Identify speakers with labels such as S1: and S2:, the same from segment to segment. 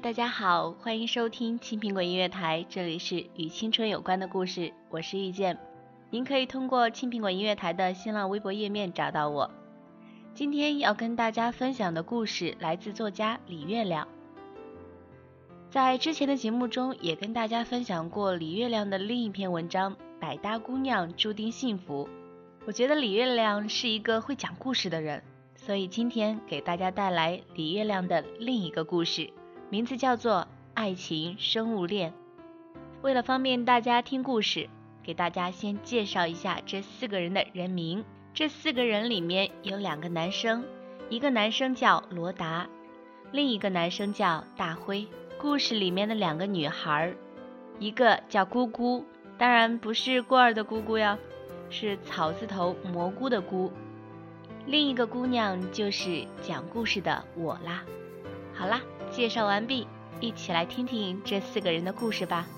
S1: 大家好，欢迎收听青苹果音乐台，这里是与青春有关的故事，我是遇见。您可以通过青苹果音乐台的新浪微博页面找到我。今天要跟大家分享的故事来自作家李月亮。在之前的节目中也跟大家分享过李月亮的另一篇文章《百搭姑娘注定幸福》。我觉得李月亮是一个会讲故事的人，所以今天给大家带来李月亮的另一个故事。名字叫做《爱情生物链》。为了方便大家听故事，给大家先介绍一下这四个人的人名。这四个人里面有两个男生，一个男生叫罗达，另一个男生叫大辉。故事里面的两个女孩，一个叫姑姑，当然不是孤儿的姑姑哟，是草字头蘑菇的菇。另一个姑娘就是讲故事的我啦。好啦。介绍完毕，一起来听听这四个人的故事吧。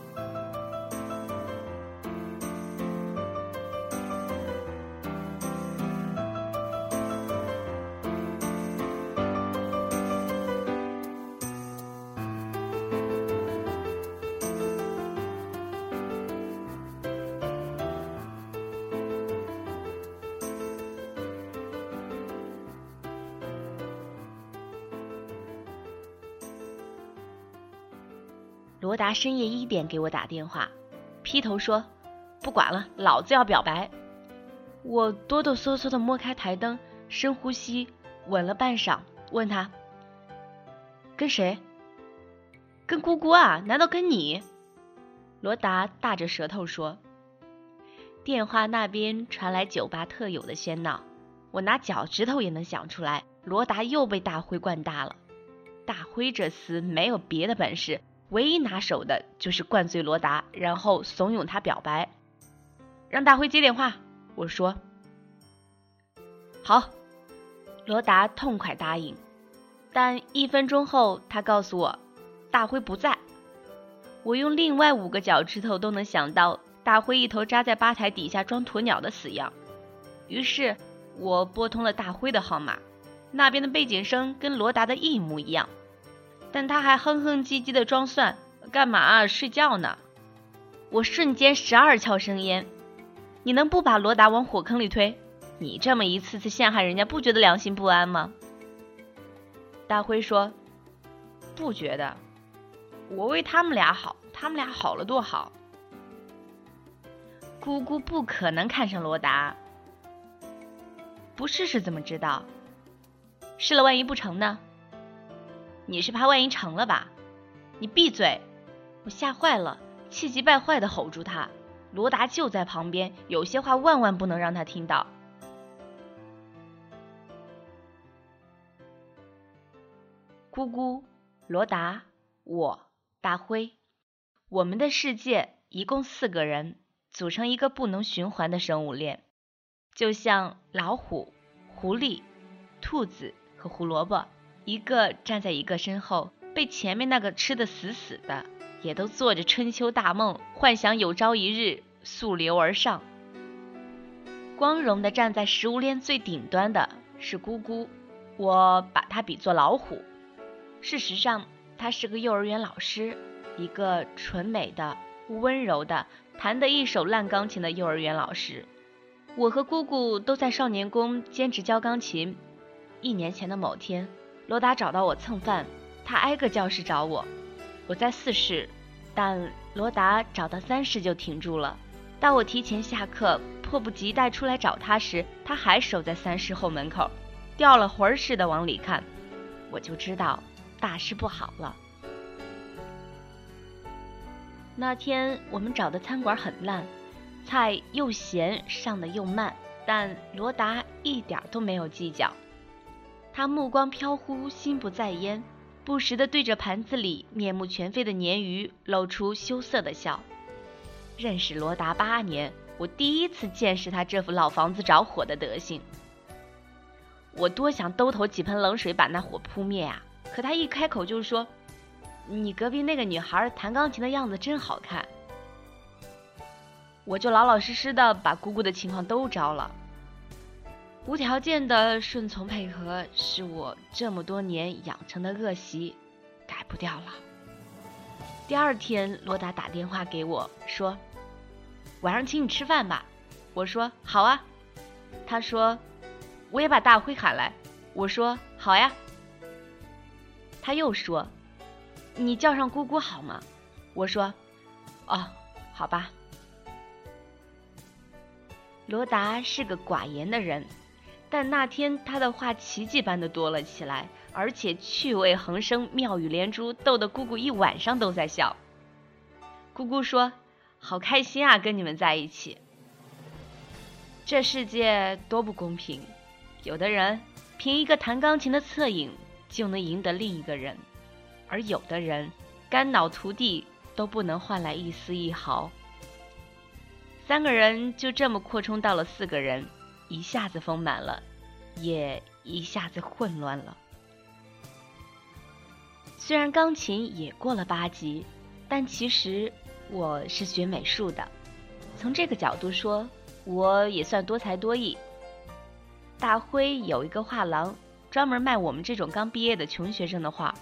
S1: 罗达深夜一点给我打电话，劈头说：“不管了，老子要表白。”我哆哆嗦嗦的摸开台灯，深呼吸，吻了半晌，问他：“跟谁？”“跟姑姑啊？难道跟你？”罗达大着舌头说。电话那边传来酒吧特有的喧闹，我拿脚趾头也能想出来，罗达又被大辉灌大了。大辉这厮没有别的本事。唯一拿手的就是灌醉罗达，然后怂恿他表白。让大辉接电话，我说好。罗达痛快答应，但一分钟后，他告诉我大辉不在。我用另外五个脚趾头都能想到大辉一头扎在吧台底下装鸵鸟的死样。于是我拨通了大辉的号码，那边的背景声跟罗达的一模一样。但他还哼哼唧唧的装蒜，干嘛睡觉呢？我瞬间十二窍生烟。你能不把罗达往火坑里推？你这么一次次陷害人家，不觉得良心不安吗？大辉说：“不觉得，我为他们俩好，他们俩好了多好。姑姑不可能看上罗达，不试试怎么知道？试了万一不成呢？”你是怕万一成了吧？你闭嘴！我吓坏了，气急败坏的吼住他。罗达就在旁边，有些话万万不能让他听到。姑姑，罗达，我，大辉，我们的世界一共四个人，组成一个不能循环的生物链，就像老虎、狐狸、兔子和胡萝卜。一个站在一个身后，被前面那个吃得死死的，也都做着春秋大梦，幻想有朝一日溯流而上。光荣的站在食物链最顶端的是姑姑，我把她比作老虎。事实上，她是个幼儿园老师，一个纯美的、温柔的、弹得一手烂钢琴的幼儿园老师。我和姑姑都在少年宫兼职教钢琴。一年前的某天，罗达找到我蹭饭，他挨个教室找我，我在四室，但罗达找到三室就停住了。当我提前下课，迫不及待出来找他时，他还守在三室后门口，掉了魂儿似的往里看，我就知道大事不好了。那天我们找的餐馆很烂，菜又咸，上的又慢，但罗达一点都没有计较。他目光飘忽，心不在焉，不时地对着盘子里面目全非的鲶鱼露出羞涩的笑。认识罗达八年，我第一次见识他这副老房子着火的德行。我多想兜头几盆冷水把那火扑灭啊！可他一开口就说：“你隔壁那个女孩弹钢琴的样子真好看。”我就老老实实的把姑姑的情况都招了。无条件的顺从配合是我这么多年养成的恶习，改不掉了。第二天，罗达打电话给我说：“晚上请你吃饭吧。”我说：“好啊。”他说：“我也把大辉喊来。”我说：“好呀。”他又说：“你叫上姑姑好吗？”我说：“哦，好吧。”罗达是个寡言的人。但那天他的话奇迹般的多了起来，而且趣味横生，妙语连珠，逗得姑姑一晚上都在笑。姑姑说：“好开心啊，跟你们在一起。”这世界多不公平，有的人凭一个弹钢琴的侧影就能赢得另一个人，而有的人肝脑涂地都不能换来一丝一毫。三个人就这么扩充到了四个人。一下子丰满了，也一下子混乱了。虽然钢琴也过了八级，但其实我是学美术的，从这个角度说，我也算多才多艺。大辉有一个画廊，专门卖我们这种刚毕业的穷学生的画。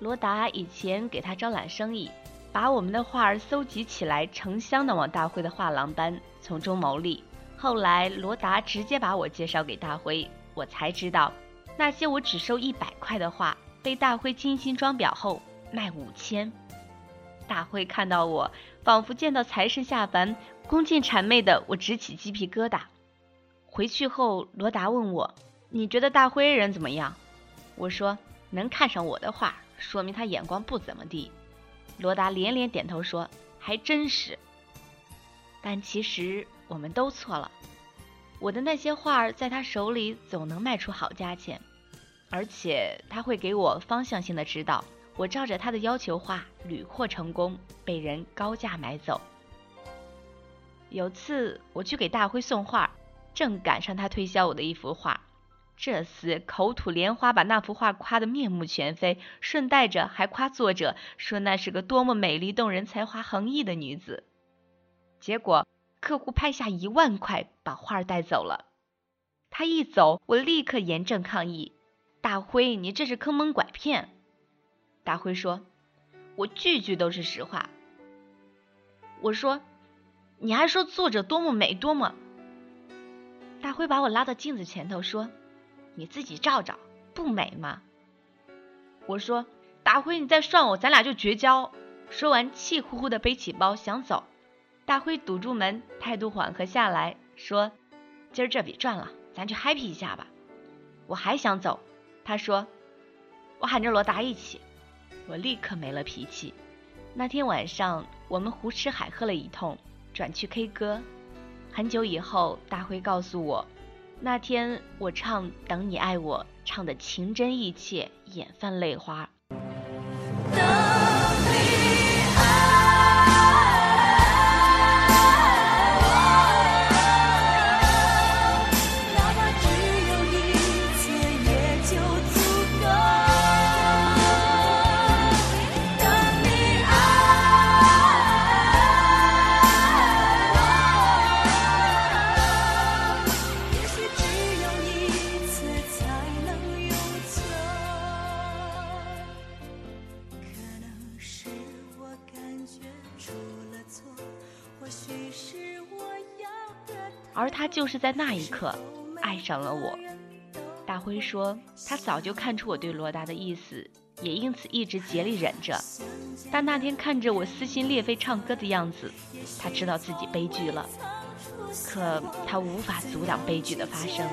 S1: 罗达以前给他招揽生意，把我们的画儿搜集起来，成箱的往大辉的画廊搬，从中牟利。后来，罗达直接把我介绍给大辉，我才知道，那些我只收一百块的画，被大辉精心装裱后卖五千。大辉看到我，仿佛见到财神下凡，恭敬谄媚的我直起鸡皮疙瘩。回去后，罗达问我：“你觉得大辉人怎么样？”我说：“能看上我的画，说明他眼光不怎么地。”罗达连连点头说：“还真是。”但其实。我们都错了，我的那些画儿在他手里总能卖出好价钱，而且他会给我方向性的指导。我照着他的要求画，屡获成功，被人高价买走。有次我去给大辉送画，正赶上他推销我的一幅画，这厮口吐莲花，把那幅画夸得面目全非，顺带着还夸作者，说那是个多么美丽动人、才华横溢的女子。结果。客户拍下一万块把画带走了，他一走，我立刻严正抗议：“大辉，你这是坑蒙拐骗！”大辉说：“我句句都是实话。”我说：“你还说作者多么美，多么……”大辉把我拉到镜子前头说：“你自己照照，不美吗？”我说：“大辉，你再涮我，咱俩就绝交。”说完，气呼呼的背起包想走。大辉堵住门，态度缓和下来，说：“今儿这笔赚了，咱去 happy 一下吧。”我还想走，他说：“我喊着罗达一起。”我立刻没了脾气。那天晚上，我们胡吃海喝了一通，转去 K 歌。很久以后，大辉告诉我，那天我唱《等你爱我》，唱的情真意切，眼泛泪花。而他就是在那一刻爱上了我。大辉。
S2: 说，他早就看出我对罗达的意思，也因此一直竭力忍着。但那天看着我撕心裂肺唱歌的样子，他知道自己悲剧了。可他无法阻挡悲剧的发生。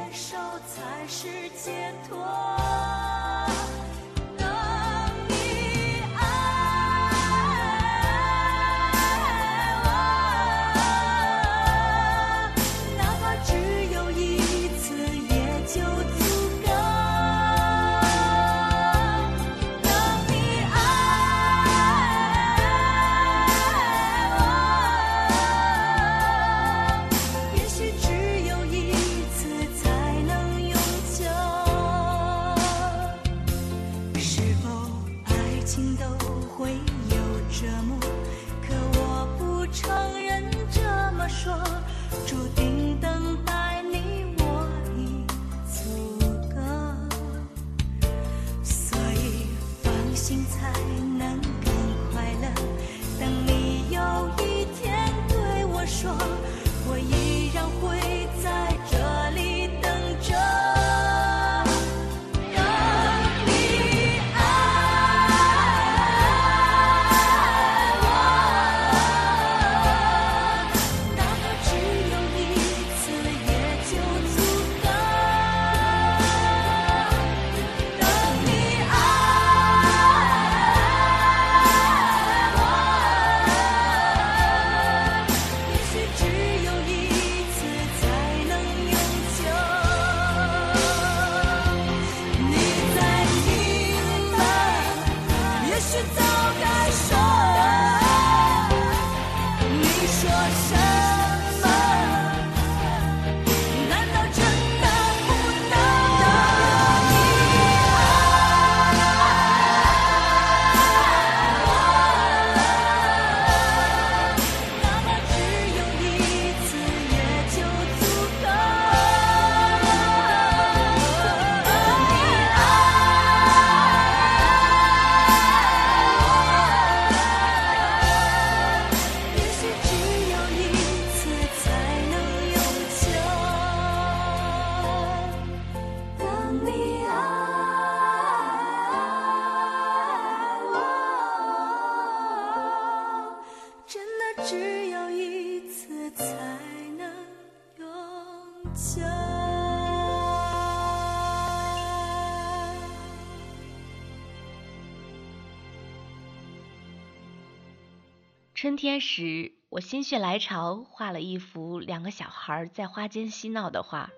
S2: 春天时，我心血来潮画了一幅两个小孩在花间嬉闹的画。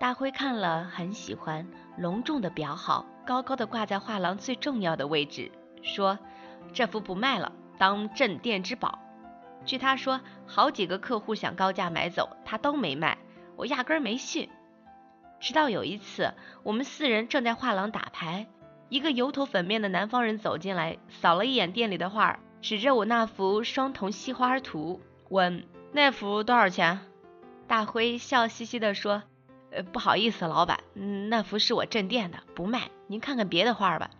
S2: 大辉看了很喜欢，隆重的裱好，高高的挂在画廊最重要的位置，说这幅不卖了，当镇店之宝。据他说，好几个客户想高价买走，他都没卖，我压根没信。直到有一次，我们四人正在画廊打牌，一个油头粉面的南方人走进来，扫了一眼店里的画儿。指着我那幅双瞳西花图，问那幅多少钱？大辉笑嘻嘻地说：“呃，不好意思，老板，那幅是我镇店的，不卖。您看看别的画吧。”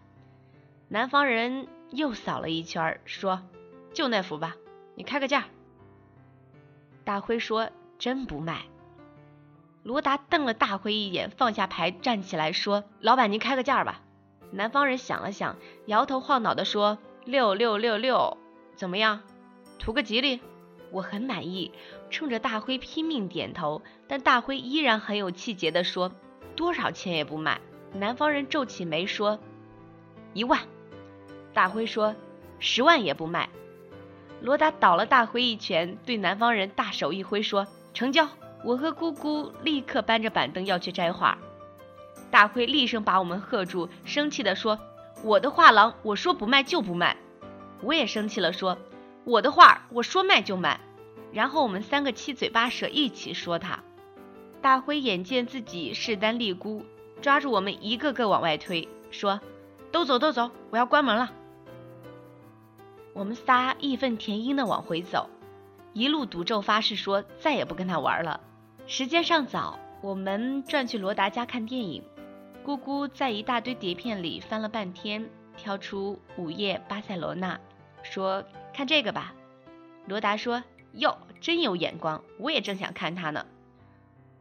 S2: 南方人又扫了一圈，说：“就那幅吧，你开个价。”大辉说：“真不卖。”罗达瞪了大辉一眼，放下牌，站起来说：“老板，您开个价吧。”南方人想了想，摇头晃脑地说。六六六六，怎么样？图个吉利，我很满意。冲着大辉拼命点头，但大辉依然很有气节地说：“多少钱也不卖。”南方人皱起眉说：“一万。”大辉说：“十万也不卖。”罗达倒了大辉一拳，对南方人大手一挥说：“成交！”我和姑姑立刻搬着板凳要去摘花，大辉厉声把我们喝住，生气地说。我的画廊，我说不卖就不卖。我也生气了，说我的画，我说卖就卖。然后我们三个七嘴八舌一起说他。大辉眼见自己势单力孤，抓住我们一个个往外推，说：“都走都走，我要关门了。”我们仨义愤填膺的往回走，一路赌咒发誓说再也不跟他玩了。时间尚早，我们转去罗达家看电影。姑姑在一大堆碟片里翻了半天，挑出《午夜巴塞罗那》，说：“看这个吧。”罗达说：“哟，真有眼光，我也正想看它呢。”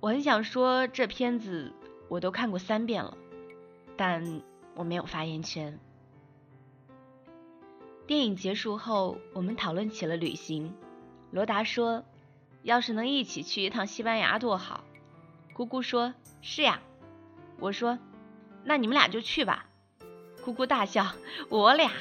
S2: 我很想说这片子我都看过三遍了，
S1: 但我没有发言权。电影结束后，我们讨论起了旅行。罗达说：“要是能一起去一趟西班牙多好。”姑姑说：“是呀。”我说：“那你们俩就去吧。”姑姑大笑：“我俩。”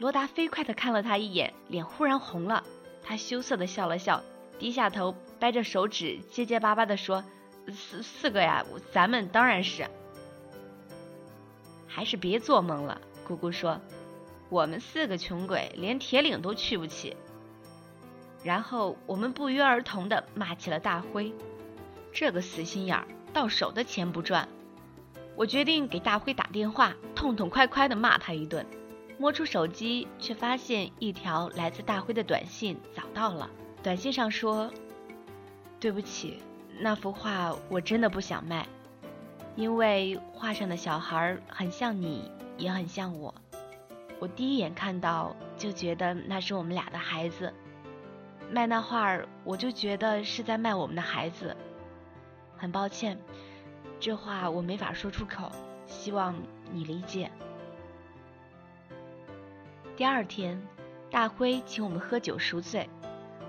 S1: 罗达飞快地看了他一眼，脸忽然红了。他羞涩地笑了笑，低下头，掰着手指，结结巴巴地说：“四四个呀，咱们当然是。”还是别做梦了，姑姑说：“我们四个穷鬼连铁岭都去不起。”然后我们不约而同地骂起了大辉，这个死心眼儿，到手的钱不赚。我决定给大辉打电话，痛痛快快的骂他一顿。摸出手机，却发现一条来自大辉的短信早到了。短信上说：“对不起，那幅画我真的不想卖，因为画上的小孩很像你，也很像我。我第一眼看到就觉得那是我们俩的孩子。卖那画，我就觉得是在卖我们的孩子。很抱歉，这话我没法说出口，希望你理解。”第二天，大辉请我们喝酒赎罪，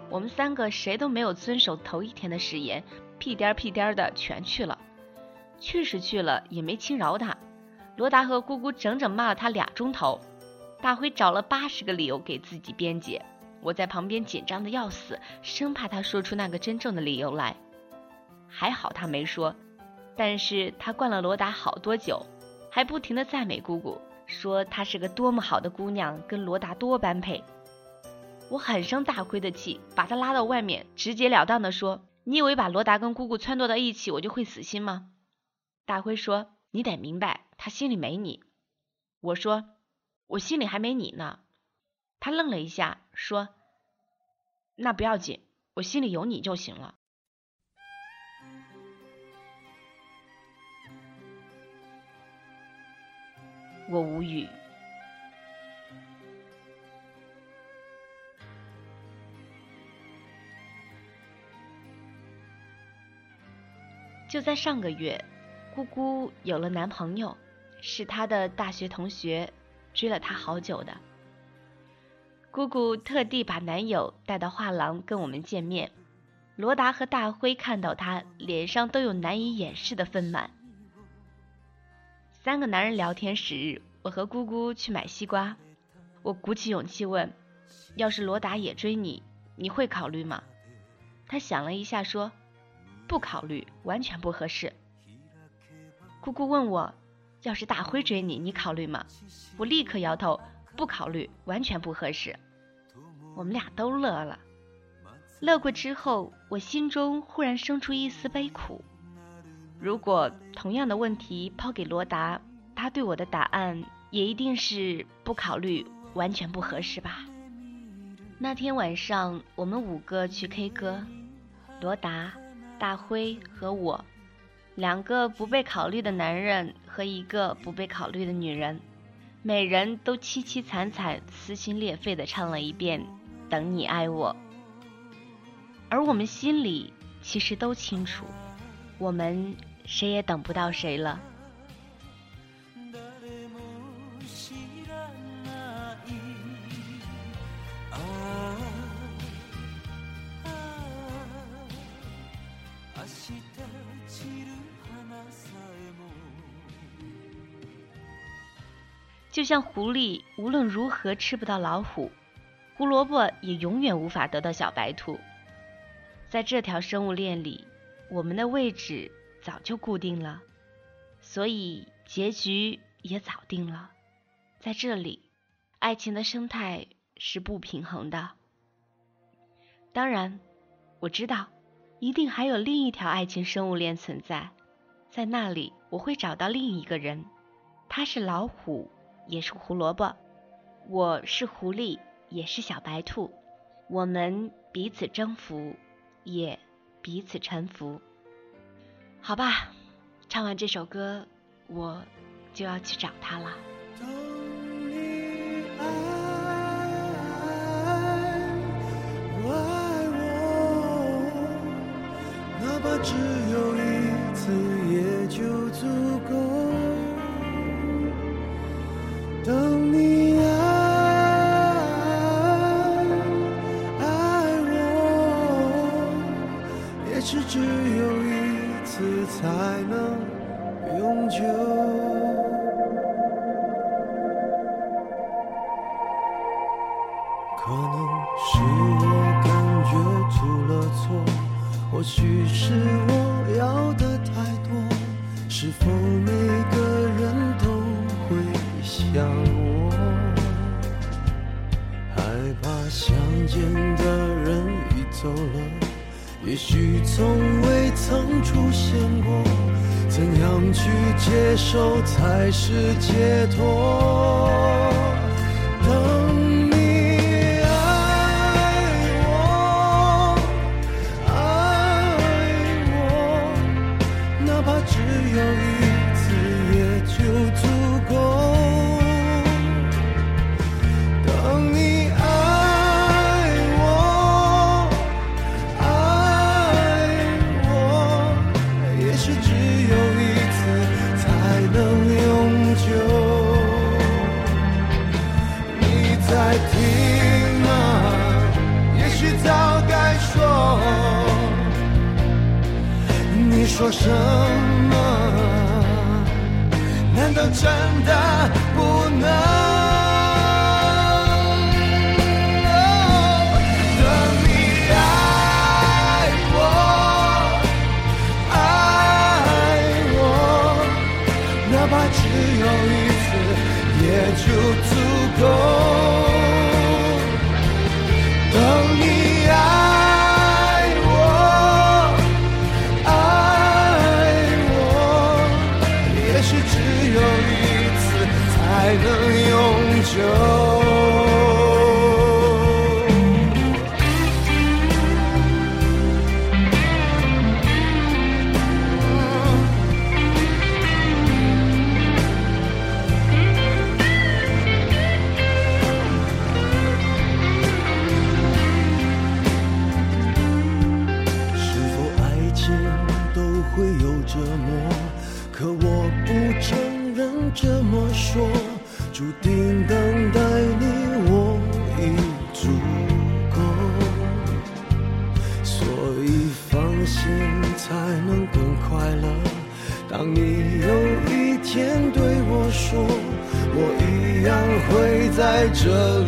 S1: 我们三个谁都没有遵守头一天的誓言，屁颠屁颠的全去了。去是去了，也没轻饶他。罗达和姑姑整整骂了他俩钟头，大辉找了八十个理由给自己辩解，我在旁边紧张的要死，生怕他说出那个真正的理由来。还好他没说，但是他灌了罗达好多酒，还不停的赞美姑姑。说她是个多么好的姑娘，跟罗达多般配。我很生大辉的气，把他拉到外面，直截了当的说：“你以为把罗达跟姑姑撺掇到一起，我就会死心吗？”大辉说：“你得明白，他心里没你。”我说：“我心里还没你呢。”他愣了一下，说：“那不要紧，我心里有你就行了。”我无语。就在上个月，姑姑有了男朋友，是她的大学同学，追了她好久的。姑姑特地把男友带到画廊跟我们见面。罗达和大辉看到他，脸上都有难以掩饰的愤懑。三个男人聊天时，我和姑姑去买西瓜。我鼓起勇气问：“要是罗达也追你，你会考虑吗？”他想了一下说：“不考虑，完全不合适。”姑姑问我：“要是大辉追你，你考虑吗？”我立刻摇头：“不考虑，完全不合适。”我们俩都乐了。乐过之后，我心中忽然生出一丝悲苦。如果同样的问题抛给罗达，他对我的答案也一定是不考虑，完全不合适吧。那天晚上，我们五个去 K 歌，罗达、大辉和我，两个不被考虑的男人和一个不被考虑的女人，每人都凄凄惨惨、撕心裂肺地唱了一遍《等你爱我》，而我们心里其实都清楚。我们谁也等不到谁了。就像狐狸无论如何吃不到老虎，胡萝卜也永远无法得到小白兔。在这条生物链里。我们的位置早就固定了，所以结局也早定了。在这里，爱情的生态是不平衡的。当然，我知道，一定还有另一条爱情生物链存在，在那里我会找到另一个人，他是老虎，也是胡萝卜；我是狐狸，也是小白兔。我们彼此征服，也。彼此臣服，好吧，唱完这首歌，我就要去找他了。
S3: 只有一次也就足够。才能永久可能是我感觉出了错或许是我要的太多是否每个人都会想我？害怕相见的人已走了。也许从未曾出现过怎样去接受才是解脱？这里。